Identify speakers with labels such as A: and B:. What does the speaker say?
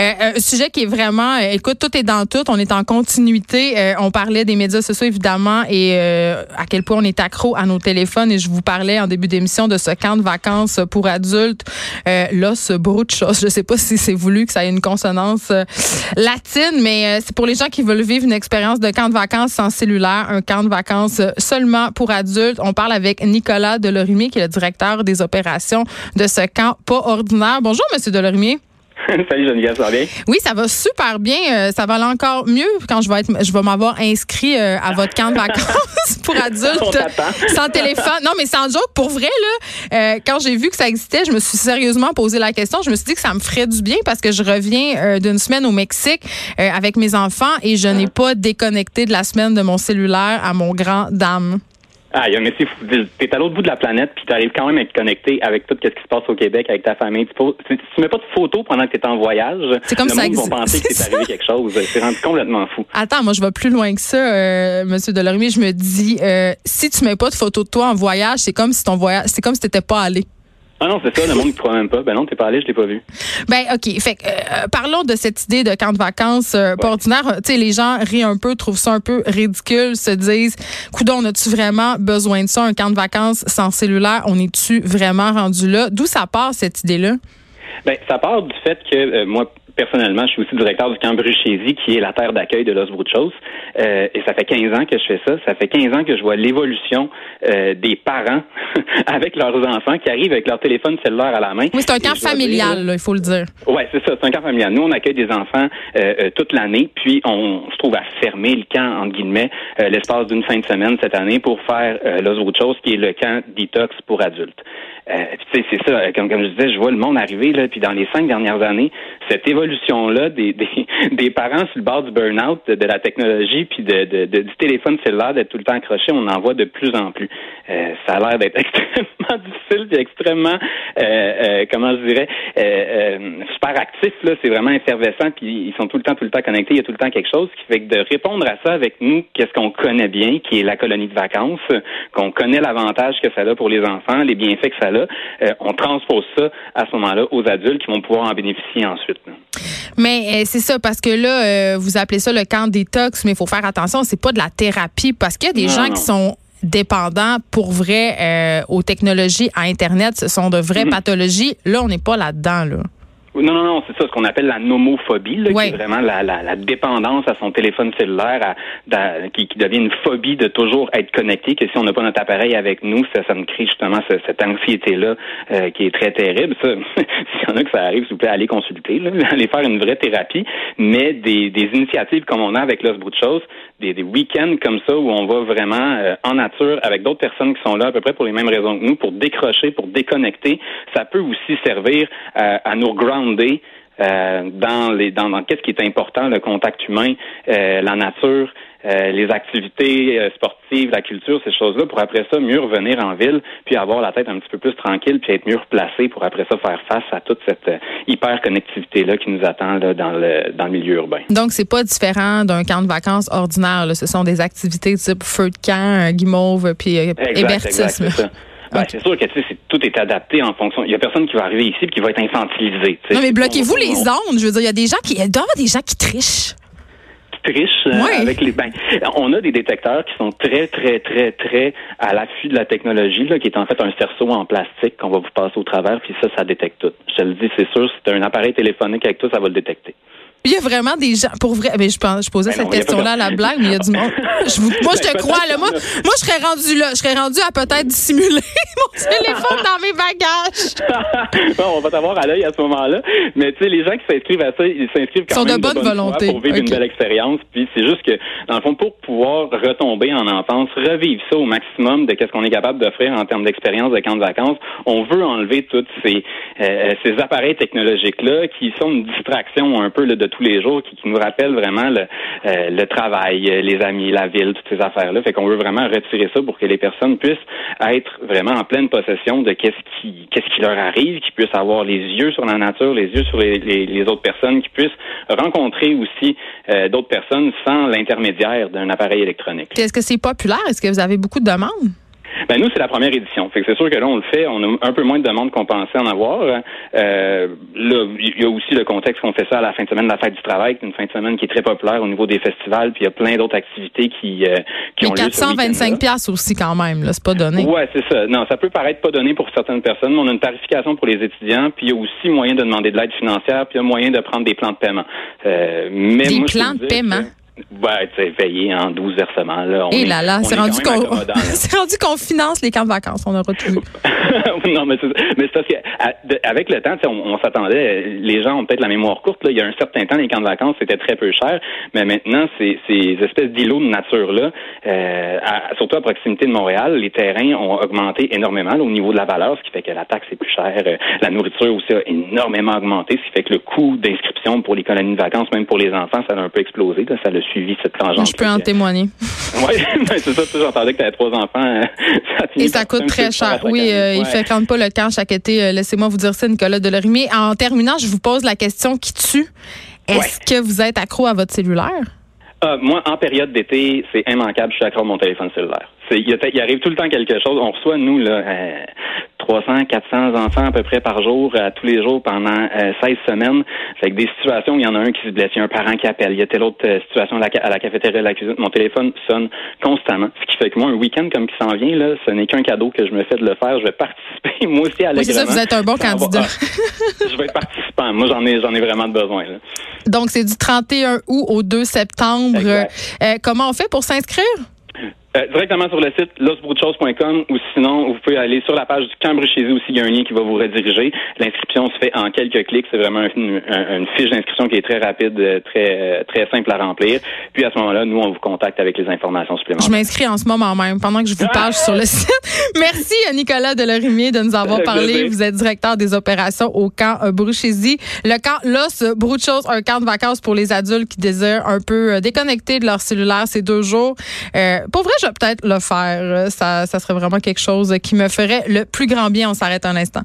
A: Euh, un sujet qui est vraiment, euh, écoute, tout est dans tout. On est en continuité. Euh, on parlait des médias sociaux évidemment et à quel point on est accro à nos téléphones. Et je vous parlais en début d'émission de ce camp de vacances pour adultes. là, ce chose. Je sais pas si c'est voulu que ça ait une consonance latine, mais c'est pour les gens qui veulent vivre une expérience de camp de vacances sans cellulaire, un camp de vacances seulement pour adultes. On parle avec Nicolas Delorimier, qui est le directeur des opérations de ce camp pas ordinaire. Bonjour, Monsieur Delorimier.
B: Salut Geneviève, ça va bien?
A: Oui, ça va super bien. Euh, ça va aller encore mieux quand je vais être, je vais m'avoir inscrit euh, à votre camp de vacances pour adultes sans téléphone. Non, mais sans joke, pour vrai là. Euh, quand j'ai vu que ça existait, je me suis sérieusement posé la question. Je me suis dit que ça me ferait du bien parce que je reviens d'une semaine au Mexique avec mes enfants et je n'ai pas déconnecté de la semaine de mon cellulaire à mon grand dame.
B: Ah, mais tu es à l'autre bout de la planète, puis tu arrives quand même à être connecté avec tout ce qui se passe au Québec, avec ta famille. Tu, tu, mets pas de photos pendant que tu es en voyage.
A: C'est comme
B: le
A: ça.
B: Monde vont penser que c'est arrivé quelque chose. C'est rendu complètement fou.
A: Attends, moi, je vais plus loin que ça, euh, Monsieur Delormier. Je me dis, euh, si tu mets pas de photos de toi en voyage, c'est comme si ton voyage, c'est comme si t'étais pas allé.
B: Ah non, c'est ça, le monde ne croit même pas. Ben non, t'es pas allé, je l'ai pas vu.
A: Ben OK. Fait euh, parlons de cette idée de camp de vacances euh, pas ordinaire. Tu sais, les gens rient un peu, trouvent ça un peu ridicule, se disent, coudon, on a-tu vraiment besoin de ça, un camp de vacances sans cellulaire? On est-tu vraiment rendu là? D'où ça part, cette idée-là?
B: Ben, ça part du fait que euh, moi, personnellement, je suis aussi directeur du camp Bruchésie, qui est la terre d'accueil de Los Bruchos. Euh, et ça fait 15 ans que je fais ça. Ça fait 15 ans que je vois l'évolution euh, des parents avec leurs enfants qui arrivent avec leur téléphone cellulaire à la main.
A: Oui, c'est un camp familial, il faut le dire.
B: Oui, c'est ça, c'est un camp familial. Nous, on accueille des enfants euh, euh, toute l'année, puis on se trouve à fermer le camp, entre guillemets, euh, l'espace d'une fin de semaine cette année pour faire Los Bruchos, qui est le camp detox pour adultes. Euh, c'est ça, comme, comme je disais, je vois le monde arriver, là, puis dans les cinq dernières années, cette évolution-là des, des, des, parents sur le bord du burn-out, de, la technologie, puis de, de, du téléphone cellulaire, d'être tout le temps accroché, on en voit de plus en plus. Euh, ça a l'air d'être extrêmement difficile, puis extrêmement, euh, euh, comment je dirais, super actif, là, c'est vraiment effervescent, puis ils sont tout le temps, tout le temps connectés, il y a tout le temps quelque chose, qui fait que de répondre à ça avec nous, qu'est-ce qu'on connaît bien, qui est la colonie de vacances, qu'on connaît l'avantage que ça a pour les enfants, les bienfaits que ça a, euh, on transpose ça à ce moment-là aux adultes qui vont pouvoir en bénéficier ensuite.
A: Mais euh, c'est ça, parce que là, euh, vous appelez ça le camp détox, mais il faut faire attention, c'est pas de la thérapie, parce qu'il y a des gens qui sont dépendants pour vrai aux technologies à Internet, ce sont de vraies mm-hmm. pathologies. Là, on n'est pas là-dedans, là.
B: Non, non, non, c'est ça, ce qu'on appelle la nomophobie, là, qui est vraiment la, la, la, dépendance à son téléphone cellulaire, à, qui, qui, devient une phobie de toujours être connecté, que si on n'a pas notre appareil avec nous, ça, ça me crée justement cette, anxiété-là euh, qui est très terrible. Ça, s'il y en a que ça arrive, s'il vous plaît, allez consulter, là, allez faire une vraie thérapie, mais des, des initiatives comme on a avec Los des, des week-ends comme ça où on va vraiment euh, en nature avec d'autres personnes qui sont là à peu près pour les mêmes raisons que nous, pour décrocher, pour déconnecter, ça peut aussi servir à, à nous euh, dans les dans, dans qu'est-ce qui est important, le contact humain, euh, la nature, euh, les activités sportives, la culture, ces choses-là, pour après ça mieux revenir en ville, puis avoir la tête un petit peu plus tranquille, puis être mieux replacé pour après ça faire face à toute cette hyper connectivité là qui nous attend là, dans le dans le milieu urbain.
A: Donc c'est pas différent d'un camp de vacances ordinaire. Là. Ce sont des activités type feu de camp, guimauve, puis hébertisme.
B: Ben, c'est sûr que tout est adapté en fonction. Il y a personne qui va arriver ici et qui va être infantilisé.
A: Non, mais bloquez-vous les ondes. Je veux dire, il y a des gens qui. Il doit y avoir des gens qui trichent
B: Qui trichent euh, avec les ben, on a des détecteurs qui sont très très très très à l'affût de la technologie là, qui est en fait un cerceau en plastique qu'on va vous passer au travers puis ça ça détecte tout. Je te le dis c'est sûr si tu as un appareil téléphonique avec toi ça va le détecter.
A: Il y a vraiment des gens, pour vrai, mais je, je posais ben cette question-là à la blague, mais il y a du monde. moi, je te crois, là. Moi, moi, je serais rendu là. Je serais rendu à peut-être dissimuler mon téléphone dans mes bagages.
B: bon, on va t'avoir à l'œil à ce moment-là. Mais tu sais, les gens qui s'inscrivent à ça, ils s'inscrivent quand même
A: de bonne, volonté
B: pour vivre une belle expérience. Puis c'est juste que, dans le fond, pour pouvoir retomber en enfance, revivre ça au maximum de qu'est-ce qu'on est capable d'offrir en termes d'expérience de camp de vacances, on veut enlever tous ces, euh, ces appareils technologiques-là qui sont une distraction un peu là, de tous les jours qui, nous rappellent vraiment le, euh, le travail, les amis, la ville, toutes ces affaires-là. Fait qu'on veut vraiment retirer ça pour que les personnes puissent être vraiment en pleine possession de qu'est-ce qui qu'est-ce qui leur arrive, qu'ils puissent avoir les yeux sur la nature, les yeux sur les, les, autres personnes, qu'ils puissent rencontrer aussi euh, d'autres personnes sans l'intermédiaire d'un appareil électronique.
A: Est-ce que c'est populaire? Est-ce que vous avez beaucoup de demandes?
B: Ben nous, c'est la première édition. Fait que c'est sûr que là, on le fait. On a un peu moins de demandes qu'on pensait en avoir. Euh, là, il y a aussi le contexte qu'on fait ça à la fin de semaine de la fête du travail, qui est une fin de semaine qui est très populaire au niveau des festivals. Puis il y a plein d'autres activités qui, euh, qui ont
A: 425 pièces aussi quand même. Là, c'est pas donné.
B: Ouais, c'est ça. Non, ça peut paraître pas donné pour certaines personnes, mais on a une tarification pour les étudiants. Puis il y a aussi moyen de demander de l'aide financière. Puis il y a moyen de prendre des plans de paiement.
A: Euh, mais des plans de paiement?
B: Ouais, tu sais, veillé en 12 versements. Là.
A: Et eh là là, c'est rendu qu'on rendu qu'on finance les camps de vacances. On aura tout.
B: non, mais c'est, parce qu'avec le temps, on, on s'attendait, les gens ont peut-être la mémoire courte. Là. Il y a un certain temps, les camps de vacances, c'était très peu cher. Mais maintenant, ces, ces espèces d'îlots de nature-là, euh, surtout à proximité de Montréal, les terrains ont augmenté énormément au niveau de la valeur, ce qui fait que la taxe est plus chère. Euh, la nourriture aussi a énormément augmenté, ce qui fait que le coût d'inscription pour les colonies de vacances, même pour les enfants, ça a un peu explosé. Là. Ça suivi cette tangente.
A: Je peux en témoigner.
B: oui, c'est ça. J'entendais que tu avais trois enfants.
A: Ça Et ça coûte très cher. Oui, euh, il fait quand pas le camp chaque été. Euh, laissez-moi vous dire ça, Nicolas Delorimier. En terminant, je vous pose la question qui tue. Est-ce que vous êtes accro à votre cellulaire?
B: Euh, moi, en période d'été, c'est immanquable. Je suis accro à mon téléphone cellulaire. Il, il, arrive tout le temps quelque chose. On reçoit, nous, là, 300, 400 enfants à peu près par jour, à tous les jours pendant 16 euh, semaines. Fait que des situations où il y en a un qui se blesse, il y a un parent qui appelle, il y a telle autre euh, situation à la, cafétéria, à la cuisine. Mon téléphone sonne constamment. Ce qui fait que moi, un week-end comme qui s'en vient, là, ce n'est qu'un cadeau que je me fais de le faire. Je vais participer moi aussi à
A: oui, c'est ça, vous êtes un bon candidat.
B: je vais être participant. Moi, j'en ai, j'en ai vraiment besoin.
A: Donc, c'est du 31 août au 2 septembre. Euh, comment on fait pour s'inscrire?
B: Euh, directement sur le site losbroutchos.com ou sinon, vous pouvez aller sur la page du Cambre chez aussi. Il y a un lien qui va vous rediriger. L'inscription se fait en quelques clics. C'est vraiment une, fiche d'inscription qui est très rapide, euh, très euh, très simple à remplir. Puis à ce moment-là, nous, on vous contacte avec les informations supplémentaires.
A: Je m'inscris en ce moment même, pendant que je vous page sur le site. Merci à Nicolas Delorimier de nous avoir parlé. Vous êtes directeur des opérations au camp Bruchésie. Le camp Los Bruchos, un camp de vacances pour les adultes qui désirent un peu déconnecter de leur cellulaire ces deux jours. pour vrai, je vais peut-être le faire. Ça, ça serait vraiment quelque chose qui me ferait le plus grand bien. On s'arrête un instant.